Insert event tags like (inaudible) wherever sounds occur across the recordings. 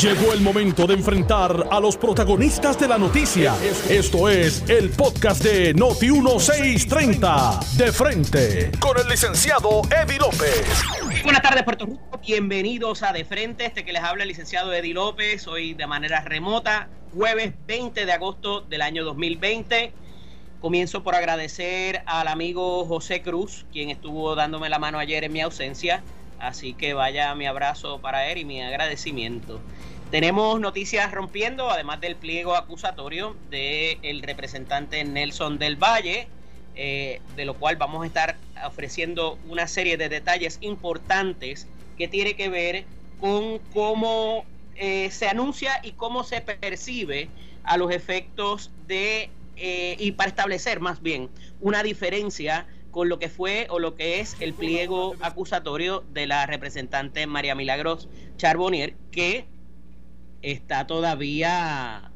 Llegó el momento de enfrentar a los protagonistas de la noticia. Esto es el podcast de Noti 1630. De frente con el licenciado Eddie López. Buenas tardes, Puerto Rico. Bienvenidos a De Frente. Este que les habla el licenciado Eddie López. Hoy de manera remota, jueves 20 de agosto del año 2020. Comienzo por agradecer al amigo José Cruz, quien estuvo dándome la mano ayer en mi ausencia. Así que vaya mi abrazo para él y mi agradecimiento. Tenemos noticias rompiendo, además del pliego acusatorio del representante Nelson del Valle, eh, de lo cual vamos a estar ofreciendo una serie de detalles importantes que tiene que ver con cómo eh, se anuncia y cómo se percibe a los efectos de eh, y para establecer más bien una diferencia con lo que fue o lo que es el pliego acusatorio de la representante María Milagros Charbonnier, que está todavía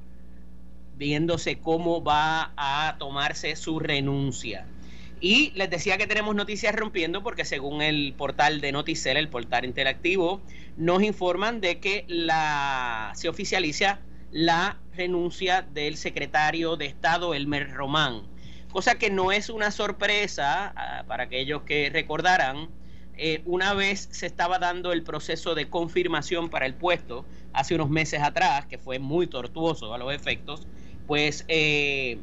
viéndose cómo va a tomarse su renuncia. Y les decía que tenemos noticias rompiendo porque según el portal de Noticel, el portal interactivo, nos informan de que la, se oficializa la renuncia del secretario de Estado, Elmer Román. Cosa que no es una sorpresa ah, para aquellos que recordarán, eh, una vez se estaba dando el proceso de confirmación para el puesto, hace unos meses atrás, que fue muy tortuoso a los efectos, pues eh,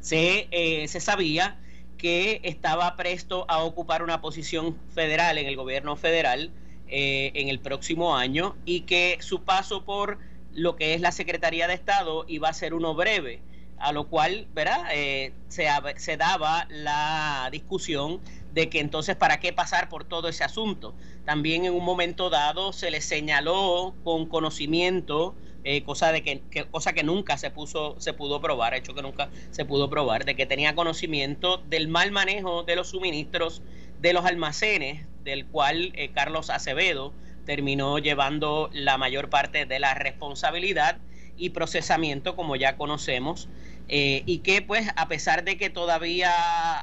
se, eh, se sabía que estaba presto a ocupar una posición federal en el gobierno federal en el próximo año y que su paso por lo que es la Secretaría de Estado iba a ser uno breve, a lo cual, ¿verdad? Eh, se, daba la discusión de que entonces para qué pasar por todo ese asunto. También en un momento dado se le señaló con conocimiento, eh, cosa de que, cosa que nunca se puso, se pudo probar, hecho que nunca se pudo probar, de que tenía conocimiento del mal manejo de los suministros de los almacenes, del cual eh, Carlos Acevedo terminó llevando la mayor parte de la responsabilidad y procesamiento, como ya conocemos, eh, y que pues a pesar de que todavía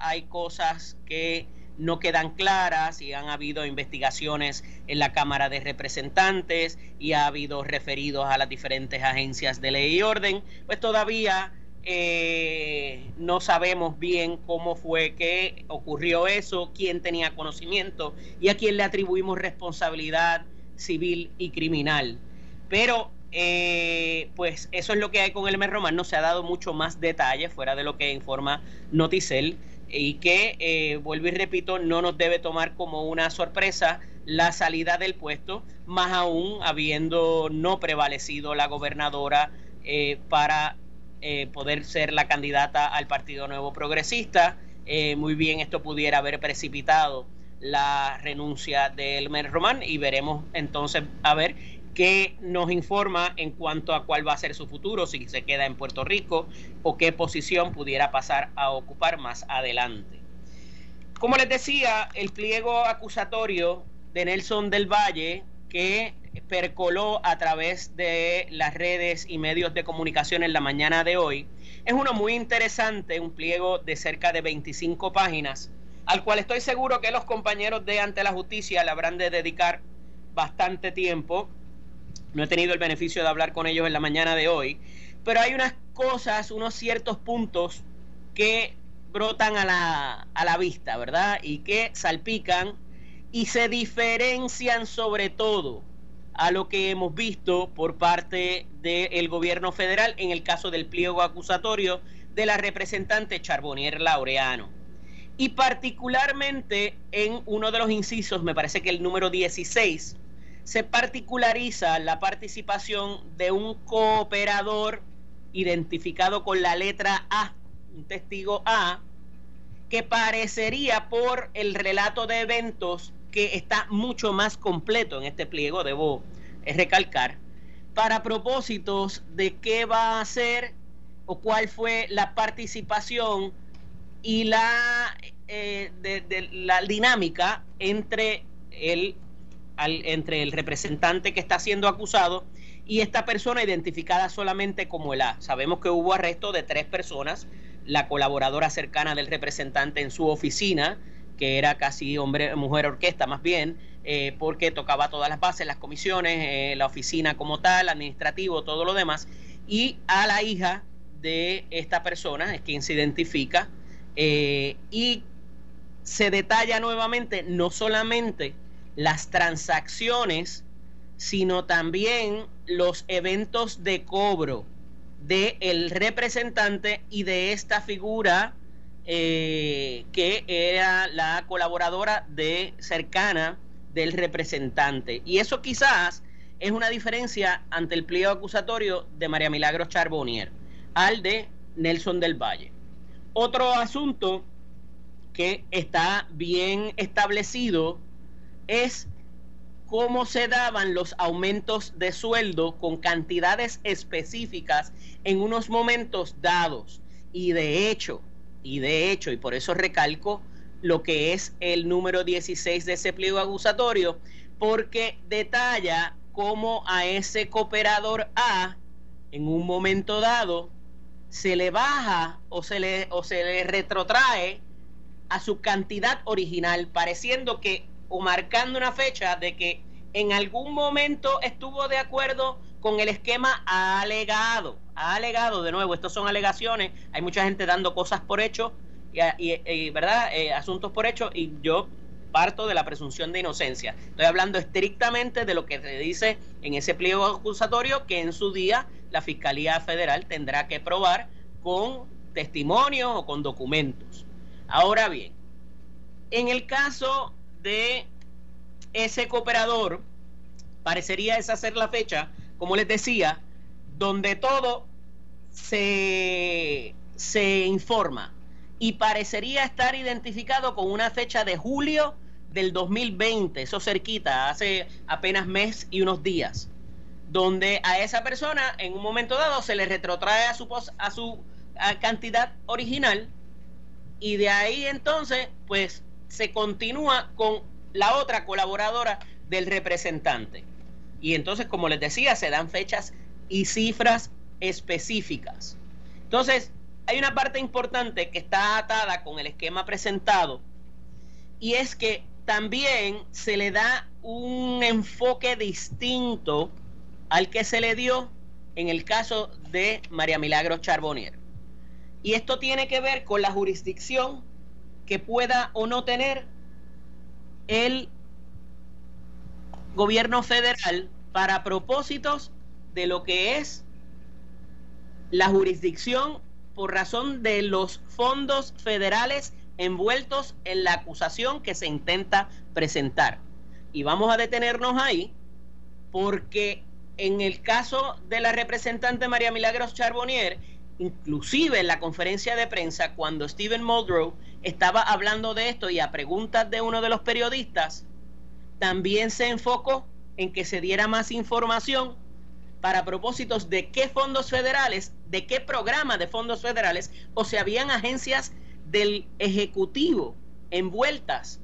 hay cosas que no quedan claras y han habido investigaciones en la Cámara de Representantes y ha habido referidos a las diferentes agencias de ley y orden, pues todavía eh, no sabemos bien cómo fue que ocurrió eso, quién tenía conocimiento y a quién le atribuimos responsabilidad civil y criminal. Pero eh, pues eso es lo que hay con el Elmer Román. No se ha dado mucho más detalle fuera de lo que informa Noticel y que, eh, vuelvo y repito, no nos debe tomar como una sorpresa la salida del puesto, más aún habiendo no prevalecido la gobernadora para eh, poder ser la candidata al Partido Nuevo Progresista. Eh, muy bien, esto pudiera haber precipitado la renuncia de Elmer Román y veremos entonces a ver qué nos informa en cuanto a cuál va a ser su futuro, si se queda en Puerto Rico o qué posición pudiera pasar a ocupar más adelante. Como les decía, el pliego acusatorio de Nelson del Valle, que percoló a través de las redes y medios de comunicación en la mañana de hoy. Es uno muy interesante, un pliego de cerca de 25 páginas, al cual estoy seguro que los compañeros de Ante la Justicia le habrán de dedicar bastante tiempo. No he tenido el beneficio de hablar con ellos en la mañana de hoy, pero hay unas cosas, unos ciertos puntos que brotan a la, a la vista, ¿verdad? Y que salpican y se diferencian sobre todo a lo que hemos visto por parte del gobierno federal en el caso del pliego acusatorio de la representante Charbonnier Laureano. Y particularmente en uno de los incisos, me parece que el número 16, se particulariza la participación de un cooperador identificado con la letra A, un testigo A, que parecería por el relato de eventos que está mucho más completo en este pliego, debo eh, recalcar, para propósitos de qué va a hacer o cuál fue la participación y la, eh, de, la dinámica entre el, entre el representante que está siendo acusado y esta persona identificada solamente como el A. Sabemos que hubo arresto de tres personas, la colaboradora cercana del representante en su oficina, que era casi hombre, mujer orquesta más bien, eh, porque tocaba todas las bases, las comisiones, eh, la oficina como tal, administrativo, todo lo demás, y a la hija de esta persona, es quien se identifica, eh, y se detalla nuevamente no solamente las transacciones, sino también los eventos de cobro del el representante y de esta figura eh, que era la colaboradora de cercana del representante. Y eso quizás es una diferencia ante el pliego acusatorio de María Milagros Charbonnier al de Nelson del Valle. Otro asunto que está bien establecido es cómo se daban los aumentos de sueldo con cantidades específicas en unos momentos dados. Y de hecho, y de hecho, y por eso recalco lo que es el número 16 de ese pliego acusatorio, porque detalla cómo a ese cooperador A, en un momento dado, se le baja o se le, o se le retrotrae a su cantidad original, pareciendo que o marcando una fecha de que en algún momento estuvo de acuerdo con el esquema alegado. Alegado, de nuevo, estos son alegaciones, hay mucha gente dando cosas por hecho, y, ¿verdad? Eh, asuntos por hecho, y yo parto de la presunción de inocencia. Estoy hablando estrictamente de lo que se dice en ese pliego acusatorio que en su día la Fiscalía Federal tendrá que probar con testimonios o con documentos. Ahora bien, en el caso de ese cooperador, parecería esa ser la fecha, como les decía, donde todo se, se informa. Y parecería estar identificado con una fecha de julio del 2020, eso cerquita, hace apenas mes y unos días, donde a esa persona en un momento dado se le retrotrae a su, a su cantidad original y de ahí entonces pues se continúa con la otra colaboradora del representante. Y entonces, como les decía, se dan fechas y cifras específicas. Entonces, hay una parte importante que está atada con el esquema presentado y es que también se le da un enfoque distinto al que se le dio en el caso de María Milagro Charbonnier. Y esto tiene que ver con la jurisdicción que pueda o no tener el gobierno federal para propósitos de lo que es la jurisdicción por razón de los fondos federales envueltos en la acusación que se intenta presentar. Y vamos a detenernos ahí porque en el caso de la representante María Milagros Charbonnier, inclusive en la conferencia de prensa, cuando Stephen Muldrow estaba hablando de esto y a preguntas de uno de los periodistas, también se enfocó en que se diera más información para propósitos de qué fondos federales, de qué programa de fondos federales, o si habían agencias del Ejecutivo envueltas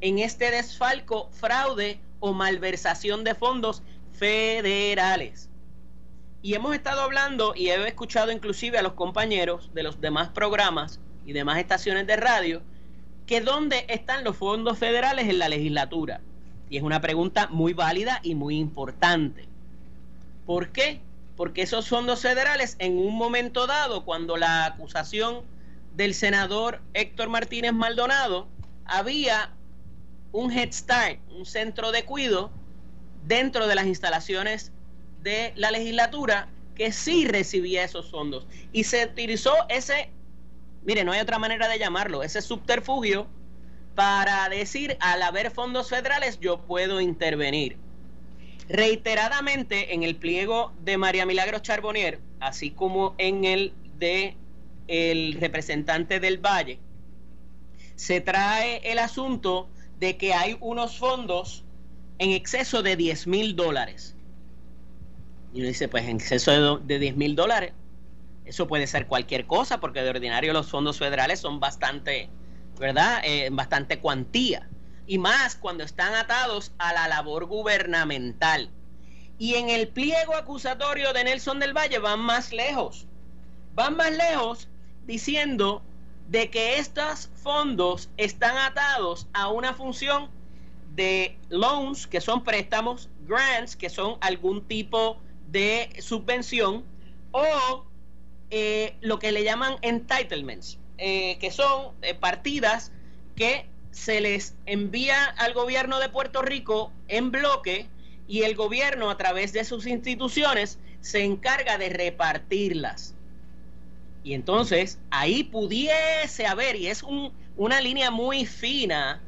en este desfalco, fraude o malversación de fondos federales. Y hemos estado hablando y he escuchado inclusive a los compañeros de los demás programas y demás estaciones de radio que dónde están los fondos federales en la legislatura. Y es una pregunta muy válida y muy importante. ¿Por qué? Porque esos fondos federales en un momento dado, cuando la acusación del senador Héctor Martínez Maldonado, había un Head Start, un centro de cuido dentro de las instalaciones de la legislatura que sí recibía esos fondos. Y se utilizó ese, mire, no hay otra manera de llamarlo, ese subterfugio para decir, al haber fondos federales, yo puedo intervenir. Reiteradamente en el pliego de María Milagros Charbonnier, así como en el de el representante del Valle, se trae el asunto de que hay unos fondos en exceso de 10 mil dólares. Y uno dice, pues en exceso de, 10 mil dólares, eso puede ser cualquier cosa, porque de ordinario los fondos federales son bastante, ¿verdad? Eh, bastante cuantía y más cuando están atados a la labor gubernamental. Y en el pliego acusatorio de Nelson del Valle van más lejos. Van más lejos diciendo de que estos fondos están atados a una función de loans, que son préstamos, grants, que son algún tipo de subvención, o eh, lo que le llaman entitlements, eh, que son eh, partidas que se les envía al gobierno de Puerto Rico en bloque y el gobierno a través de sus instituciones se encarga de repartirlas. Y entonces ahí pudiese haber, y es una línea muy fina,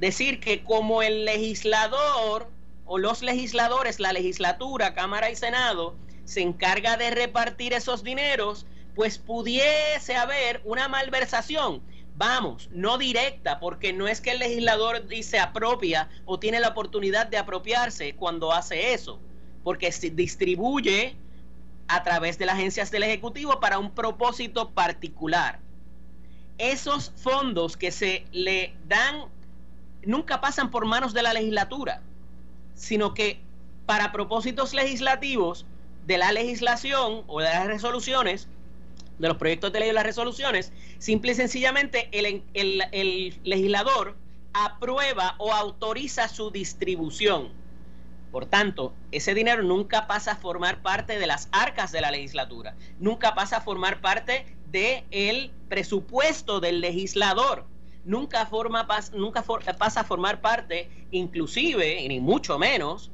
decir que como el legislador o los legisladores, la legislatura, Cámara y Senado, se encarga de repartir esos dineros, pues pudiese haber una malversación. Vamos, no directa, porque no es que el legislador dice apropia o tiene la oportunidad de apropiarse cuando hace eso, porque se distribuye a través de las agencias del Ejecutivo para un propósito particular. Esos fondos que se le dan nunca pasan por manos de la legislatura, sino que para propósitos legislativos de la legislación o de las resoluciones, de los proyectos de ley o las resoluciones, simple y sencillamente el, el, legislador aprueba o autoriza su distribución. Por tanto, ese dinero nunca pasa a formar parte de las arcas de la legislatura, nunca pasa a formar parte del el presupuesto del legislador, nunca, forma, nunca pasa a formar parte, inclusive, ni mucho menos,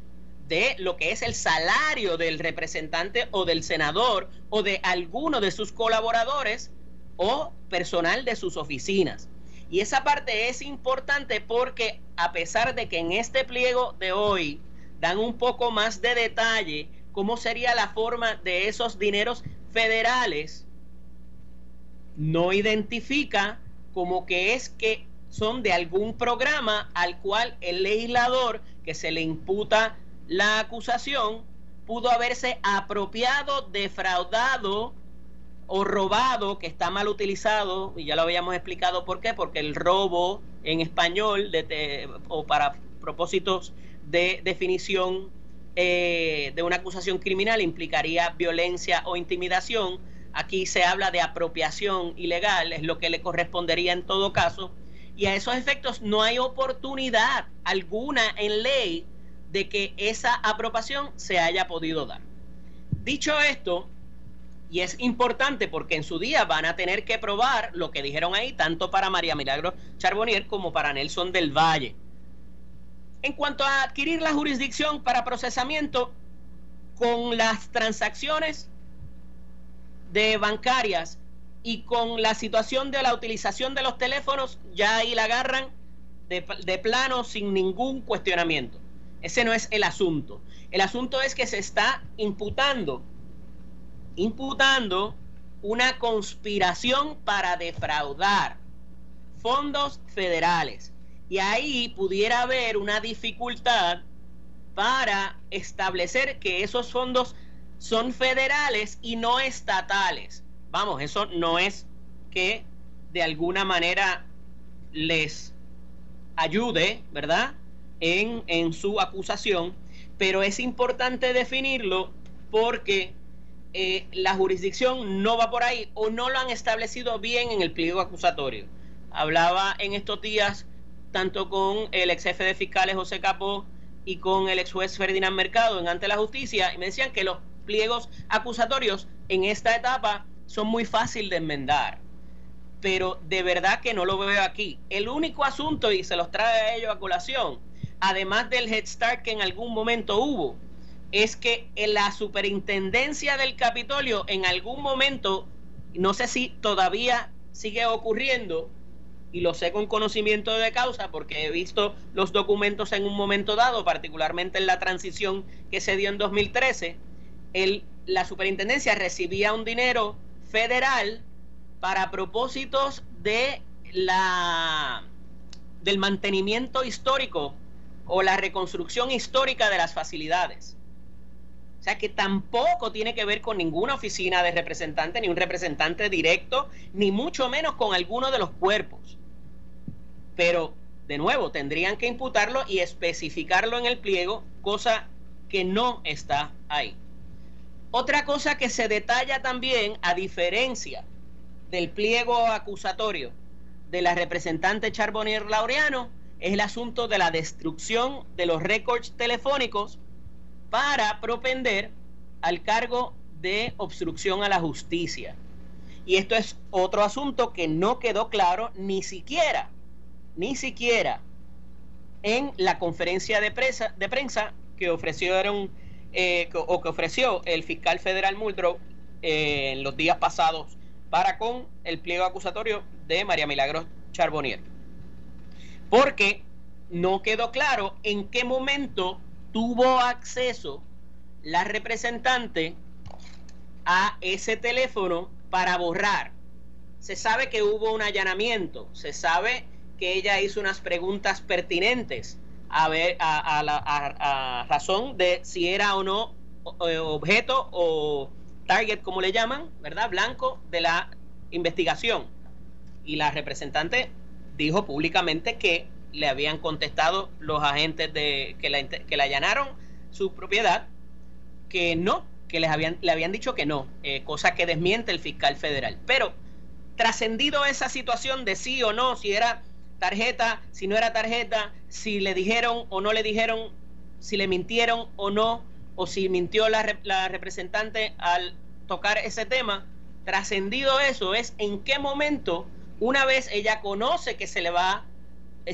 de lo que es el salario del representante o del senador o de alguno de sus colaboradores o personal de sus oficinas. Y esa parte es importante porque a pesar de que en este pliego de hoy dan un poco más de detalle cómo sería la forma de esos dineros federales, no identifica como que es que son de algún programa al cual el legislador que se le imputa la acusación pudo haberse apropiado, defraudado o robado, que está mal utilizado, y ya lo habíamos explicado por qué, porque el robo en español o para propósitos de definición eh, de una acusación criminal implicaría violencia o intimidación. Aquí se habla de apropiación ilegal, es lo que le correspondería en todo caso. Y a esos efectos no hay oportunidad alguna en ley de que esa aprobación se haya podido dar. Dicho esto, y es importante porque en su día van a tener que probar lo que dijeron ahí, tanto para María Milagro Charbonnier como para Nelson del Valle. En cuanto a adquirir la jurisdicción para procesamiento, con las transacciones de bancarias y con la situación de la utilización de los teléfonos, ya ahí la agarran de, de plano sin ningún cuestionamiento. Ese no es el asunto. El asunto es que se está imputando, imputando una conspiración para defraudar fondos federales. Y ahí pudiera haber una dificultad para establecer que esos fondos son federales y no estatales. Vamos, eso no es que de alguna manera les ayude, ¿verdad? en, su acusación, pero es importante definirlo porque eh, la jurisdicción no va por ahí o no lo han establecido bien en el pliego acusatorio. Hablaba en estos días tanto con el ex jefe de fiscales José Capó y con el ex juez Ferdinand Mercado en ante la justicia y me decían que los pliegos acusatorios en esta etapa son muy fácil de enmendar pero de verdad que no lo veo aquí. El único asunto, y se los trae a ellos a colación, además del Head Start que en algún momento hubo, es que en la superintendencia del Capitolio en algún momento, no sé si todavía sigue ocurriendo, y lo sé con conocimiento de causa porque he visto los documentos en un momento dado, particularmente en la transición que se dio en 2013, la superintendencia recibía un dinero federal para propósitos de la del mantenimiento histórico o la reconstrucción histórica de las facilidades. O sea que tampoco tiene que ver con ninguna oficina de representante, ni un representante directo, ni mucho menos con alguno de los cuerpos. Pero, de nuevo, tendrían que imputarlo y especificarlo en el pliego, cosa que no está ahí. Otra cosa que se detalla también, a diferencia del pliego acusatorio de la representante Charbonnier Laureano, es el asunto de la destrucción de los récords telefónicos para propender al cargo de obstrucción a la justicia. Y esto es otro asunto que no quedó claro ni siquiera, ni siquiera en la conferencia de de prensa que ofrecieron eh, o que ofreció el fiscal federal Muldrow eh, en los días pasados para con el pliego acusatorio de María Milagros Charbonnier. Porque no quedó claro en qué momento tuvo acceso la representante a ese teléfono para borrar. Se sabe que hubo un allanamiento, se sabe que ella hizo unas preguntas pertinentes a ver a, la razón de si era o no eh, objeto o target, como le llaman, ¿verdad? Blanco de la investigación. Y la representante dijo públicamente que le habían contestado los agentes de que la, que allanaron su propiedad que no, que les habían, le habían dicho que no, eh, cosa que desmiente el fiscal federal. Pero trascendido esa situación de sí o no, si era tarjeta, si no era tarjeta, si le dijeron o no le dijeron, si le mintieron o no, o si mintió la, la representante al tocar ese tema, trascendido eso es en qué momento, una vez ella conoce que se le va,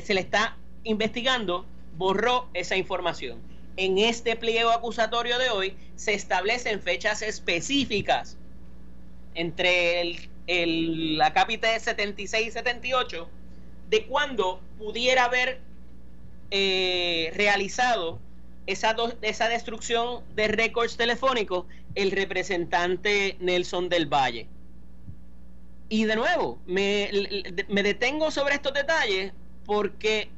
se le está investigando, borró esa información. En este pliego acusatorio de hoy se establecen fechas específicas entre el, el, la cápita 76 y 78 de cuando pudiera haber eh, realizado esa, esa destrucción de récords telefónicos el representante Nelson del Valle. Y de nuevo, me, me detengo sobre estos detalles porque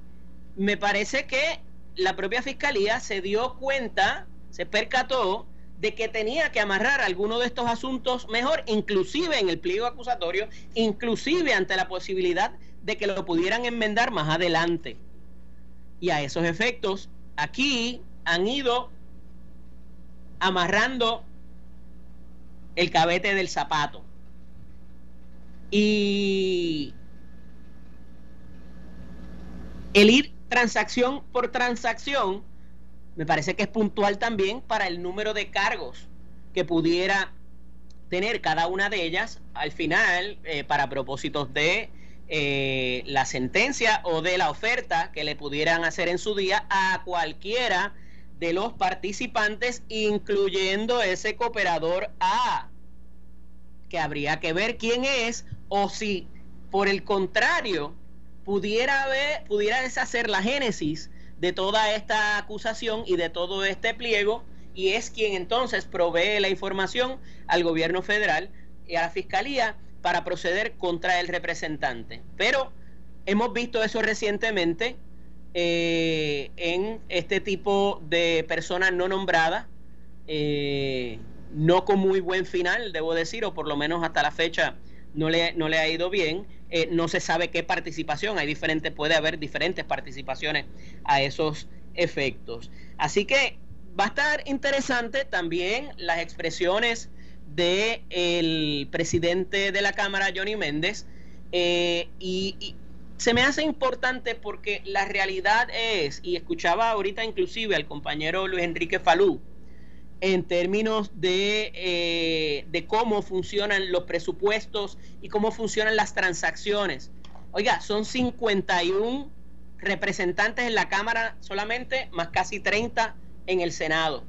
me parece que la propia fiscalía se dio cuenta, se percató de que tenía que amarrar alguno de estos asuntos mejor, inclusive en el pliego acusatorio, inclusive ante la posibilidad de que lo pudieran enmendar más adelante. Y a esos efectos, aquí han ido amarrando el cabete del zapato. Y el ir transacción por transacción me parece que es puntual también para el número de cargos que pudiera tener cada una de ellas al final eh, para propósitos de eh, la sentencia o de la oferta que le pudieran hacer en su día a cualquiera de los participantes, incluyendo ese cooperador A, que habría que ver quién es o si por el contrario pudiera pudiera deshacer la génesis de toda esta acusación y de todo este pliego y es quien entonces provee la información al gobierno federal y a la fiscalía para proceder contra el representante. Pero hemos visto eso recientemente eh, en este tipo de personas no nombradas, eh, no con muy buen final, debo decir, o por lo menos hasta la fecha no le, no le ha ido bien. Eh, no se sabe qué participación, hay diferentes, puede haber diferentes participaciones a esos efectos. Así que va a estar interesante también las expresiones del el presidente de la Cámara, Johnny Méndez, eh, y, se me hace importante porque la realidad es, y escuchaba ahorita inclusive al compañero Luis Enrique Falú, en términos de, eh, de cómo funcionan los presupuestos y cómo funcionan las transacciones. Oiga, son 51 representantes en la Cámara solamente, más casi 30 en el Senado.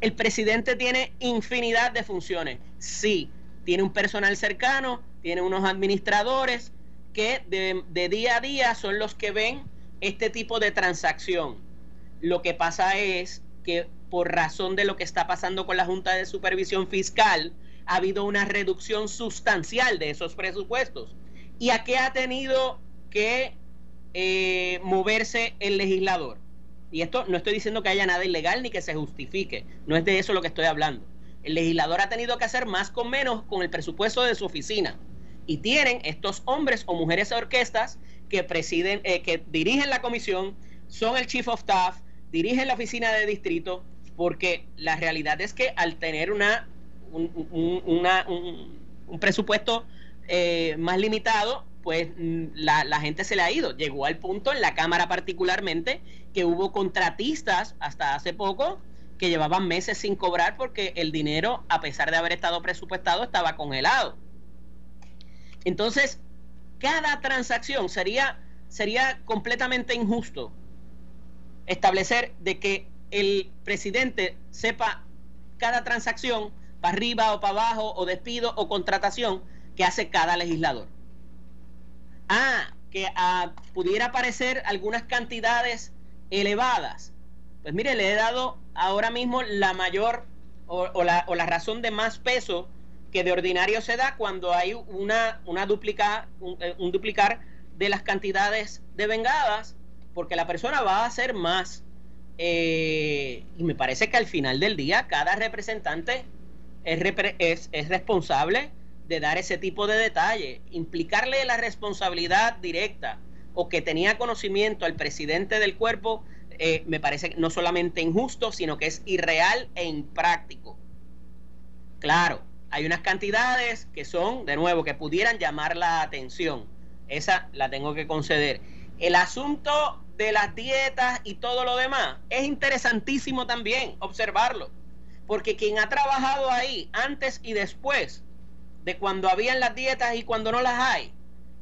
El presidente tiene infinidad de funciones. Sí, tiene un personal cercano, tiene unos administradores que de, día a día son los que ven este tipo de transacción. Lo que pasa es que por razón de lo que está pasando con la Junta de Supervisión Fiscal, ha habido una reducción sustancial de esos presupuestos. ¿Y a qué ha tenido que eh, moverse el legislador? Y esto no estoy diciendo que haya nada ilegal ni que se justifique, no es de eso lo que estoy hablando. El legislador ha tenido que hacer más con menos con el presupuesto de su oficina. Y tienen estos hombres o mujeres orquestas que presiden, eh, que dirigen la comisión, son el chief of staff, dirigen la oficina de distrito, porque la realidad es que al tener una, un, presupuesto eh, más limitado, pues mm, la, la, gente se le ha ido. Llegó al punto en la Cámara particularmente que hubo contratistas hasta hace poco que llevaban meses sin cobrar porque el dinero, a pesar de haber estado presupuestado, estaba congelado. Entonces, cada transacción sería, sería completamente injusto establecer de que el presidente sepa cada transacción para arriba o para abajo o despido o contratación que hace cada legislador. Ah, que ah, pudiera aparecer algunas cantidades elevadas. Pues mire, le he dado ahora mismo la mayor o, la, o la, razón de más peso que de ordinario se da cuando hay una, una duplica, un, eh, duplicar de las cantidades de vengadas, porque la persona va a hacer más. Eh, y me parece que al final del día cada representante es, es, es responsable de dar ese tipo de detalle, implicarle la responsabilidad directa o que tenía conocimiento al presidente del cuerpo, eh, me parece no solamente injusto, sino que es irreal e impráctico. Claro, hay unas cantidades que son, de nuevo, que pudieran llamar la atención. Esa la tengo que conceder. El asunto de las dietas y todo lo demás es interesantísimo también observarlo, porque quien ha trabajado ahí antes y después de cuando habían las dietas y cuando no las hay.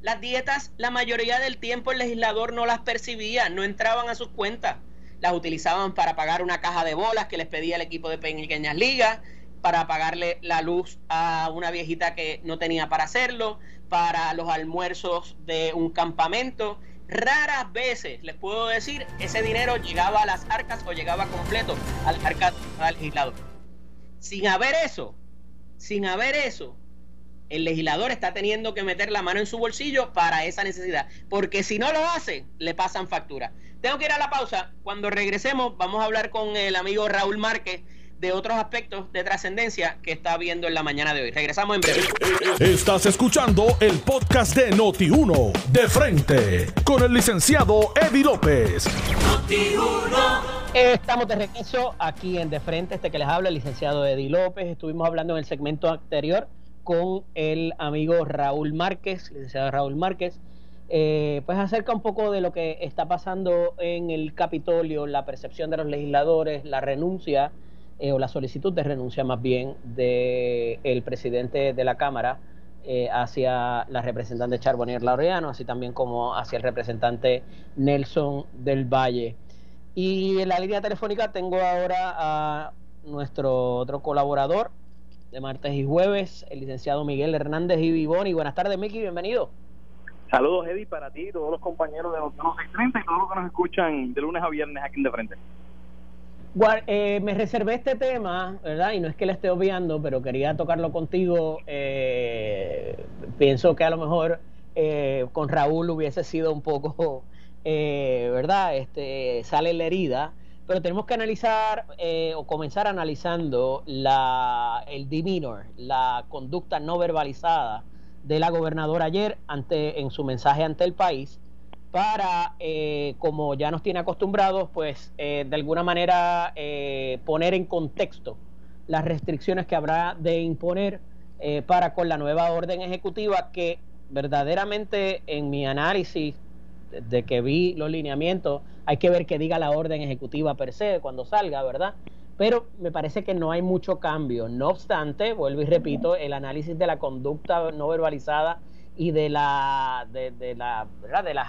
Las dietas, la mayoría del tiempo el legislador no las percibía, no entraban a sus cuentas. Las utilizaban para pagar una caja de bolas que les pedía el equipo de pequeñas ligas, para pagarle la luz a una viejita que no tenía para hacerlo, para los almuerzos de un campamento. Raras veces, les puedo decir, ese dinero llegaba a las arcas o llegaba completo al arca del legislador. Sin haber eso, sin haber eso, el legislador está teniendo que meter la mano en su bolsillo para esa necesidad, porque si no lo hace, le pasan factura. Tengo que ir a la pausa. Cuando regresemos, vamos a hablar con el amigo Raúl Márquez de otros aspectos de trascendencia que está viendo en la mañana de hoy. Regresamos en breve. Estás escuchando el podcast de Noti1, de frente, con el licenciado Eddie López. Estamos de regreso aquí en De Frente, este que les habla el licenciado Eddie López. Estuvimos hablando en el segmento anterior con el amigo Raúl Márquez, licenciado Raúl Márquez, eh, pues acerca un poco de lo que está pasando en el Capitolio, la percepción de los legisladores, la renuncia eh, o la solicitud de renuncia más bien del el presidente de la Cámara eh, hacia la representante Charbonnier Laureano, así también como hacia el representante Nelson del Valle. Y en la línea telefónica tengo ahora a nuestro otro colaborador, de martes y jueves, el licenciado Miguel Hernández y Vivoni. Buenas tardes, Miki, bienvenido. Saludos, Eddie, para ti, todos los compañeros de los 630 y todos los que nos escuchan de lunes a viernes aquí en De Frente. Eh, me reservé este tema, ¿verdad? Y no es que le esté obviando, pero quería tocarlo contigo. Eh, pienso que a lo mejor eh, con Raúl hubiese sido un poco, (laughs) ¿verdad? Este, sale la herida pero tenemos que analizar eh, o comenzar analizando la, el demeanor, la conducta no verbalizada de la gobernadora ayer ante, en su mensaje ante el país para, eh, como ya nos tiene acostumbrados, pues eh, de alguna manera poner en contexto las restricciones que habrá de imponer para con la nueva orden ejecutiva que verdaderamente en mi análisis de que vi los lineamientos, hay que ver que diga la orden ejecutiva per se cuando salga, ¿verdad? Pero me parece que no hay mucho cambio. No obstante, vuelvo y repito, el análisis de la conducta no verbalizada y de la de, la ¿verdad? de las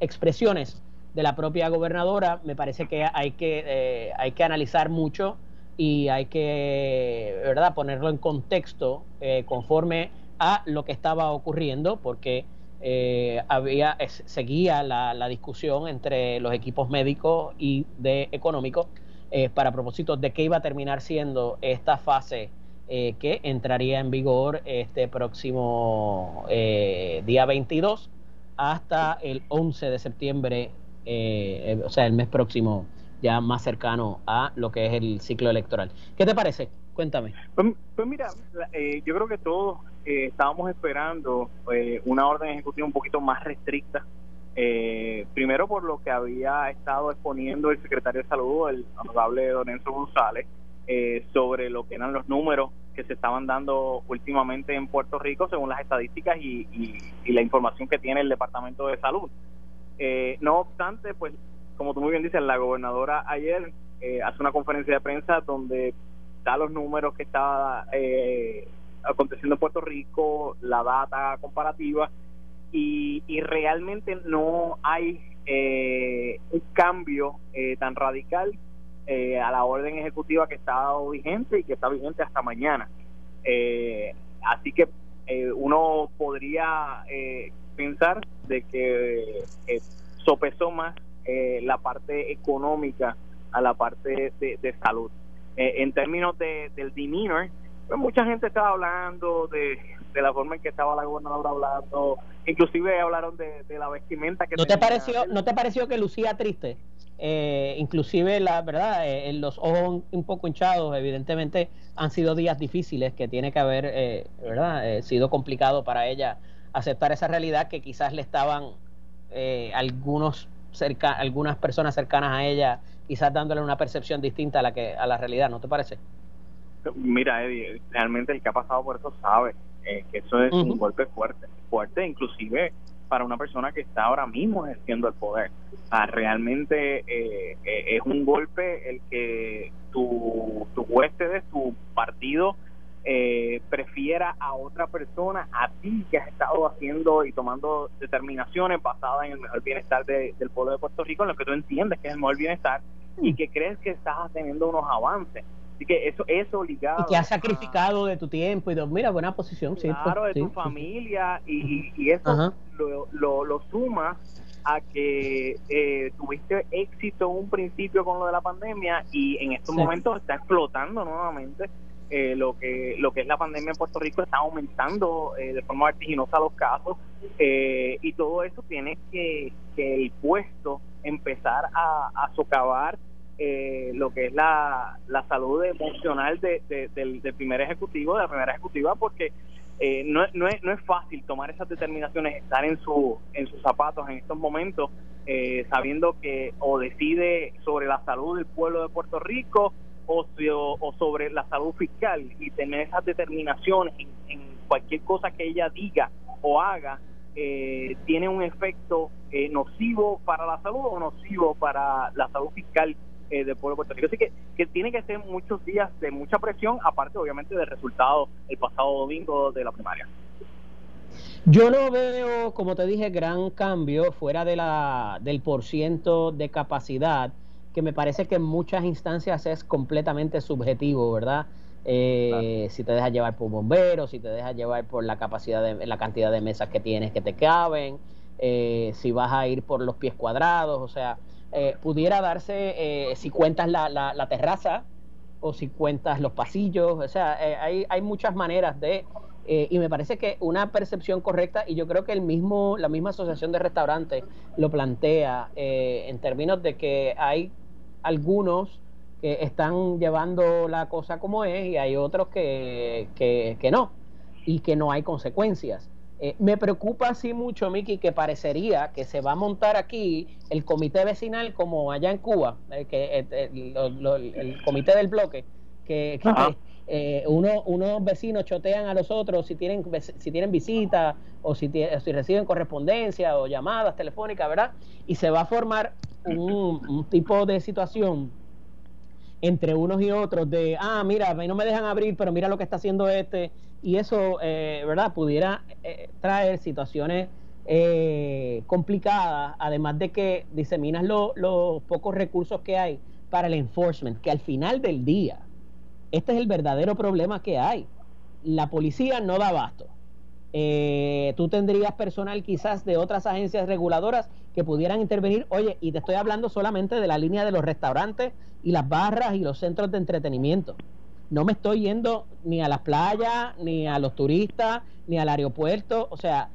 expresiones de la propia gobernadora, me parece que hay que eh, hay que analizar mucho y hay que verdad ponerlo en contexto eh, conforme a lo que estaba ocurriendo, porque eh, había seguía la, discusión entre los equipos médicos y de económicos eh, para propósitos de qué iba a terminar siendo esta fase eh, que entraría en vigor este próximo día 22 hasta el 11 de septiembre, o sea, el mes próximo ya más cercano a lo que es el ciclo electoral. ¿Qué te parece? Cuéntame. Pues, pues mira, yo creo que todos estábamos esperando eh, una orden ejecutiva un poquito más restricta. Eh, primero por lo que había estado exponiendo el secretario de Salud, el honorable Don Enzo González, eh, sobre lo que eran los números que se estaban dando últimamente en Puerto Rico según las estadísticas y, la información que tiene el Departamento de Salud. Eh, no obstante, pues como tú muy bien dices, la gobernadora ayer eh, hace una conferencia de prensa donde da los números que estaba eh, aconteciendo en Puerto Rico, la data comparativa y, y realmente no hay eh, un cambio eh, tan radical eh, a la orden ejecutiva que está vigente y que está vigente hasta mañana. así que uno podría pensar de que sopesó más la parte económica a la parte de, salud. En términos de, del demeanor, pues mucha gente estaba hablando de, de la forma en que estaba la gobernadora hablando, inclusive hablaron de, la vestimenta que ¿No te pareció no te pareció que lucía triste? Eh, inclusive la verdad eh, los ojos un poco hinchados evidentemente han sido días difíciles que tiene que haber eh, verdad sido complicado para ella aceptar esa realidad que quizás le estaban algunos cerca algunas personas cercanas a ella quizás dándole una percepción distinta a la que a la realidad no te parece mira Eddie realmente el que ha pasado por eso sabe eh, que eso es un golpe fuerte, fuerte inclusive para una persona que está ahora mismo ejerciendo el poder. realmente eh, eh, es un golpe el que tu, tu de tu partido prefiera a otra persona, a ti que has estado haciendo y tomando determinaciones basadas en el mejor bienestar del pueblo de Puerto Rico, en lo que tú entiendes que es el mejor bienestar y que crees que estás teniendo unos avances. Así que eso, eso ligado. Y que has sacrificado de tu tiempo y de, mira, buena posición, claro, de tu familia y, y, eso lo, lo, sumas a que eh, tuviste éxito en un principio con lo de la pandemia y en estos momentos está explotando nuevamente eh, lo que lo que es la pandemia en Puerto Rico está aumentando eh, de forma vertiginosa los casos y todo eso tiene que, que el puesto empezar a, a socavar eh, lo que es la, la salud emocional de, del, primer ejecutivo, de la primera ejecutiva, porque eh, no, no, es, no es fácil tomar esas determinaciones, estar en, su, en sus zapatos en estos momentos, eh, sabiendo que o decide sobre la salud del pueblo de Puerto Rico o, o sobre la salud fiscal y tener esas determinaciones en, cualquier cosa que ella diga o haga eh, tiene un efecto nocivo para la salud o nocivo para la salud fiscal eh, del pueblo de Puerto Rico. Así que, que tiene que ser muchos días de mucha presión, aparte obviamente del resultado el pasado domingo de la primaria. Yo no veo, como te dije, gran cambio fuera de la, del porciento de capacidad, que me parece que en muchas instancias es completamente subjetivo, ¿verdad? Eh, si te dejas llevar por bomberos, si te dejas llevar por la capacidad de la cantidad de mesas que tienes que te caben, eh, si vas a ir por los pies cuadrados, o sea, eh, pudiera darse eh, si cuentas la, la, terraza o si cuentas los pasillos, o sea, eh, hay, hay muchas maneras de, y me parece que una percepción correcta, y yo creo que el mismo, la misma asociación de restaurantes lo plantea en términos de que hay algunos que están llevando la cosa como es y hay otros que, que, que no, y que no hay consecuencias. Eh, me preocupa así mucho, Miki, que parecería que se va a montar aquí el comité vecinal como allá en Cuba, eh, que, eh, el comité del bloque, que, uno, unos vecinos chotean a los otros si tienen, si tienen visita o si, si reciben correspondencia o llamadas telefónicas, ¿verdad? Y se va a formar un, un tipo de situación entre unos y otros de, ah, mira, no me dejan abrir, pero mira lo que está haciendo este, y eso, eh, ¿verdad? Pudiera eh, traer situaciones eh, complicadas, además de que diseminas los pocos recursos que hay para el enforcement, que al final del día, este es el verdadero problema que hay. La policía no da abasto. Tú tendrías personal quizás de otras agencias reguladoras que pudieran intervenir. Oye, y te estoy hablando solamente de la línea de los restaurantes y las barras y los centros de entretenimiento. No me estoy yendo ni a las playas, ni a los turistas, ni al aeropuerto. O sea,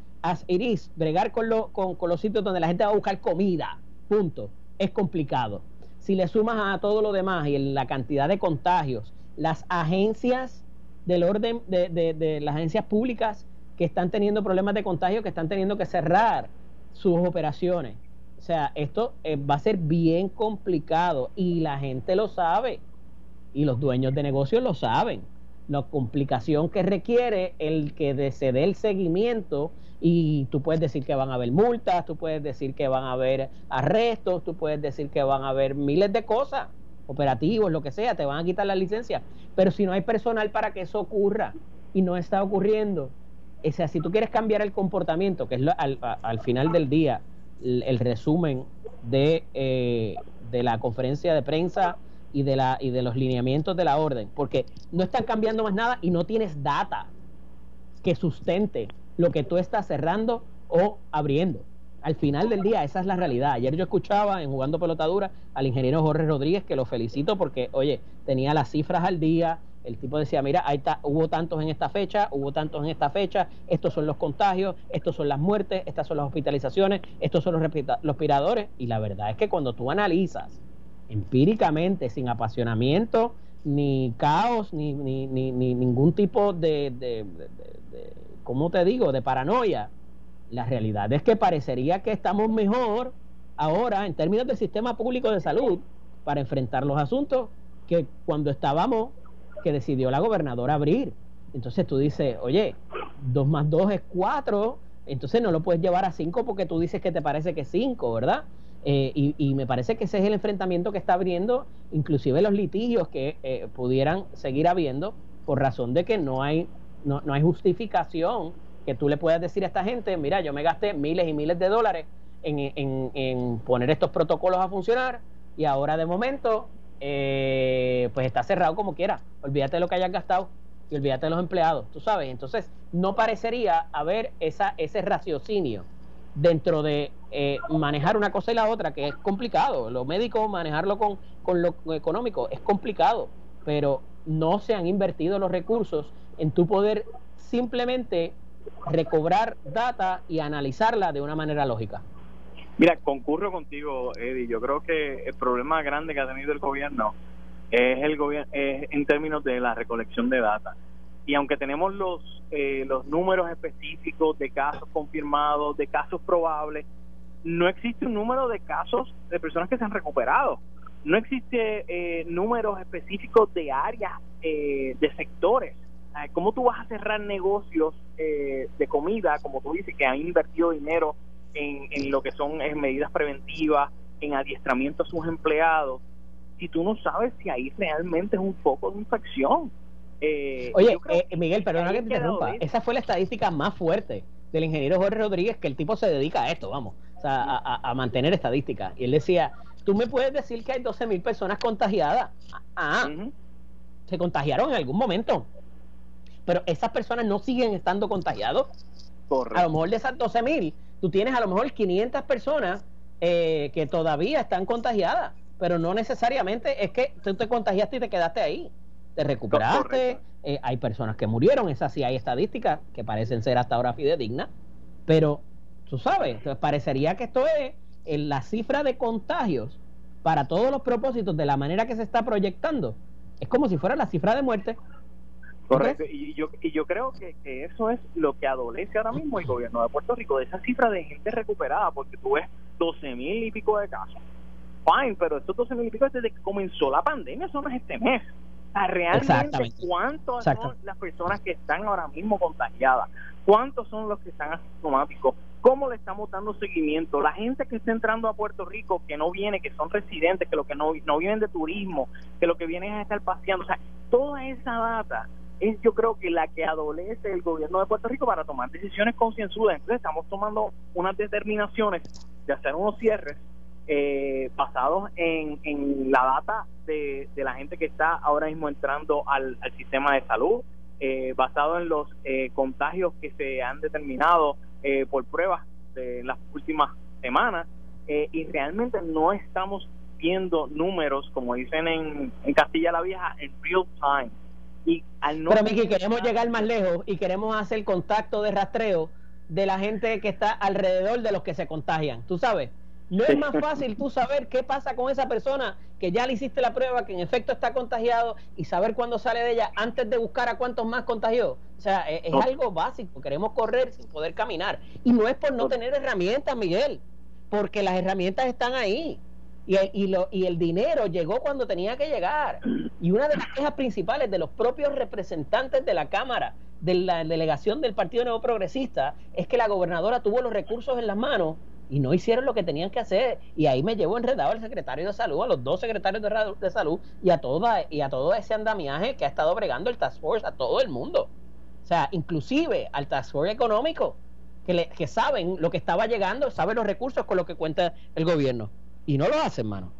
iris, bregar con, lo, con, los sitios donde la gente va a buscar comida, punto. Es complicado. Si le sumas a todo lo demás y la cantidad de contagios, las agencias del orden de, de las agencias públicas que están teniendo problemas de contagio, que están teniendo que cerrar sus operaciones. O sea, esto eh, va a ser bien complicado y la gente lo sabe y los dueños de negocios lo saben. la complicación que requiere el que se dé el seguimiento y tú puedes decir que van a haber multas, tú puedes decir que van a haber arrestos, tú puedes decir que van a haber miles de cosas, operativos, lo que sea, te van a quitar la licencia, pero si no hay personal para que eso ocurra y no está ocurriendo, o sea, si tú quieres cambiar el comportamiento, que es al, final del día el, resumen de, eh, de la conferencia de prensa y de, la, y de los lineamientos de la orden, porque no están cambiando más nada y no tienes data que sustente lo que tú estás cerrando o abriendo. Al final del día, esa es la realidad. Ayer yo escuchaba en Jugando Pelotadura al ingeniero Jorge Rodríguez, que lo felicito porque, oye, tenía las cifras al día. El tipo decía, mira, ahí está, hubo tantos en esta fecha, hubo tantos en esta fecha, estos son los contagios, estos son las muertes, estas son las hospitalizaciones, estos son los respiradores. Y la verdad es que cuando tú analizas empíricamente, sin apasionamiento, ni caos, ni, ni, ni, ningún tipo de, de, ¿cómo te digo?, de paranoia. La realidad es que parecería que estamos mejor ahora en términos del sistema público de salud para enfrentar los asuntos que cuando estábamos que decidió la gobernadora abrir. Entonces tú dices, oye, dos más dos es cuatro, entonces no lo puedes llevar a cinco porque tú dices que te parece que es cinco, ¿verdad? Eh, y, me parece que ese es el enfrentamiento que está abriendo, inclusive los litigios que eh, pudieran seguir habiendo por razón de que no hay, no, no, hay justificación que tú le puedas decir a esta gente, mira, yo me gasté miles y miles de dólares en, en, en poner estos protocolos a funcionar y ahora de momento eh, pues está cerrado como quiera, olvídate de lo que hayas gastado y olvídate de los empleados, tú sabes, entonces no parecería haber esa, ese raciocinio dentro de eh, manejar una cosa y la otra, que es complicado. Lo médico, manejarlo con, con lo económico, es complicado, pero no se han invertido los recursos en tu poder simplemente recobrar data y analizarla de una manera lógica. Mira, concurro contigo, Eddie. Yo creo que el problema grande que ha tenido el gobierno es el gobierno es en términos de la recolección de data y aunque tenemos los eh, los números específicos de casos confirmados, de casos probables, no existe un número de casos de personas que se han recuperado. No existe eh, números específicos de áreas, eh, de sectores. ¿Cómo tú vas a cerrar negocios eh, de comida, como tú dices, que han invertido dinero en, en lo que son medidas preventivas, en adiestramiento a sus empleados, si tú no sabes si ahí realmente es un foco de infección? Eh, Oye, eh, Miguel, perdona que te interrumpa. Esa fue la estadística más fuerte del ingeniero Jorge Rodríguez, que el tipo se dedica a esto, vamos, o sea, a, mantener estadísticas. Y él decía, tú me puedes decir que hay 12 mil personas contagiadas. Ah, se contagiaron en algún momento. Pero esas personas no siguen estando contagiados. A lo mejor de esas 12 mil, tú tienes a lo mejor 500 personas eh, que todavía están contagiadas, pero no necesariamente es que tú te contagiaste y te quedaste ahí te recuperaste, eh, hay personas que murieron, esas sí hay estadísticas que parecen ser hasta ahora fidedignas, pero tú sabes, parecería que esto es en la cifra de contagios para todos los propósitos de la manera que se está proyectando, es como si fuera la cifra de muerte. Correcto, y yo, y yo creo que, eso es lo que adolece ahora mismo el gobierno de Puerto Rico, de esa cifra de gente recuperada, porque tú ves 12 mil y pico de casos. Fine, pero estos 12 mil y pico desde que comenzó la pandemia, eso no es este mes. Realmente cuántas son las personas que están ahora mismo contagiadas, cuántos son los que están asintomáticos, cómo le estamos dando seguimiento, la gente que está entrando a Puerto Rico, que no viene, que son residentes, que lo que no, no vienen de turismo, que lo que vienen es a estar paseando, o sea, toda esa data es yo creo que la que adolece el gobierno de Puerto Rico para tomar decisiones concienzudas. Entonces estamos tomando unas determinaciones de hacer unos cierres eh, basados en, en la data de, la gente que está ahora mismo entrando al, sistema de salud, eh, basado en los eh, contagios que se han determinado eh, por pruebas de las últimas semanas, eh, y realmente no estamos viendo números, como dicen en, en Castilla la Vieja, en real time. Y al no Pero Miki, queremos llegar más lejos y queremos hacer contacto de rastreo de la gente que está alrededor de los que se contagian, tú sabes ¿No es más fácil tú saber qué pasa con esa persona que ya le hiciste la prueba, que en efecto está contagiado y saber cuándo sale de ella antes de buscar a cuántos más contagió? O sea, e-, es, algo básico. Queremos correr sin poder caminar. Y no es por no tener herramientas, Miguel, porque las herramientas están ahí. Y el, lo, y el dinero llegó cuando tenía que llegar. Y una de las quejas principales de los propios representantes de la Cámara, de la delegación del Partido Nuevo Progresista, es que la gobernadora tuvo los recursos en las manos y no hicieron lo que tenían que hacer. Y ahí me llevo enredado al secretario de salud, a los dos secretarios de, salud y a, toda, y a todo ese andamiaje que ha estado bregando el Task Force, a todo el mundo. O sea, inclusive al Task Force económico, que, le, que saben lo que estaba llegando, saben los recursos con los que cuenta el gobierno. Y no lo hacen, mano.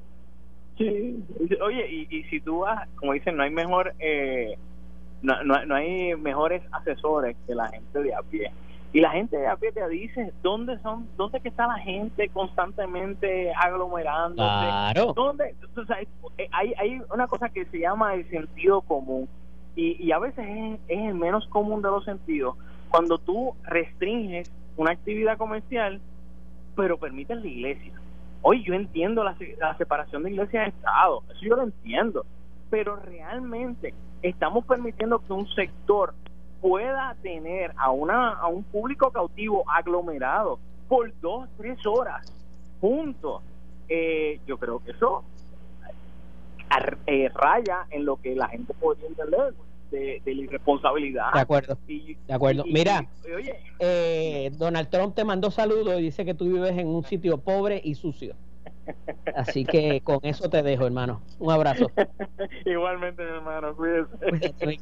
Sí, oye, y, y si tú vas, como dicen, no hay mejor, eh, no, no, no, hay mejores asesores que la gente de a pie. Y la gente de a pie te dice dónde son, dónde que está la gente constantemente aglomerándose. Claro. ¿Dónde? O sea, eh, hay, hay una cosa que se llama el sentido común. Y, y a veces es, es el menos común de los sentidos. Cuando tú restringes una actividad comercial, pero permites la iglesia Hoy yo entiendo la, separación de iglesia y Estado, eso yo lo entiendo, pero realmente estamos permitiendo que un sector pueda tener a, una, a un público cautivo aglomerado por dos, tres horas juntos. Eh, yo creo que eso eh, raya en lo que la gente podría entender de, la irresponsabilidad. De acuerdo. de acuerdo. Mira, eh, Donald Trump te mandó saludos y dice que tú vives en un sitio pobre y sucio. Así que con eso te dejo, hermano. Un abrazo. (laughs) Igualmente, hermano. Cuídese. (laughs)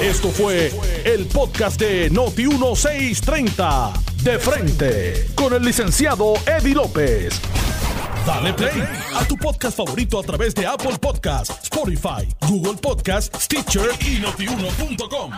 Esto fue el podcast de Noti 1630. De frente. Con el licenciado Eddie López. Dale play a tu podcast favorito a través de Apple Podcasts, Spotify, Google Podcasts, Stitcher y notiuno.com.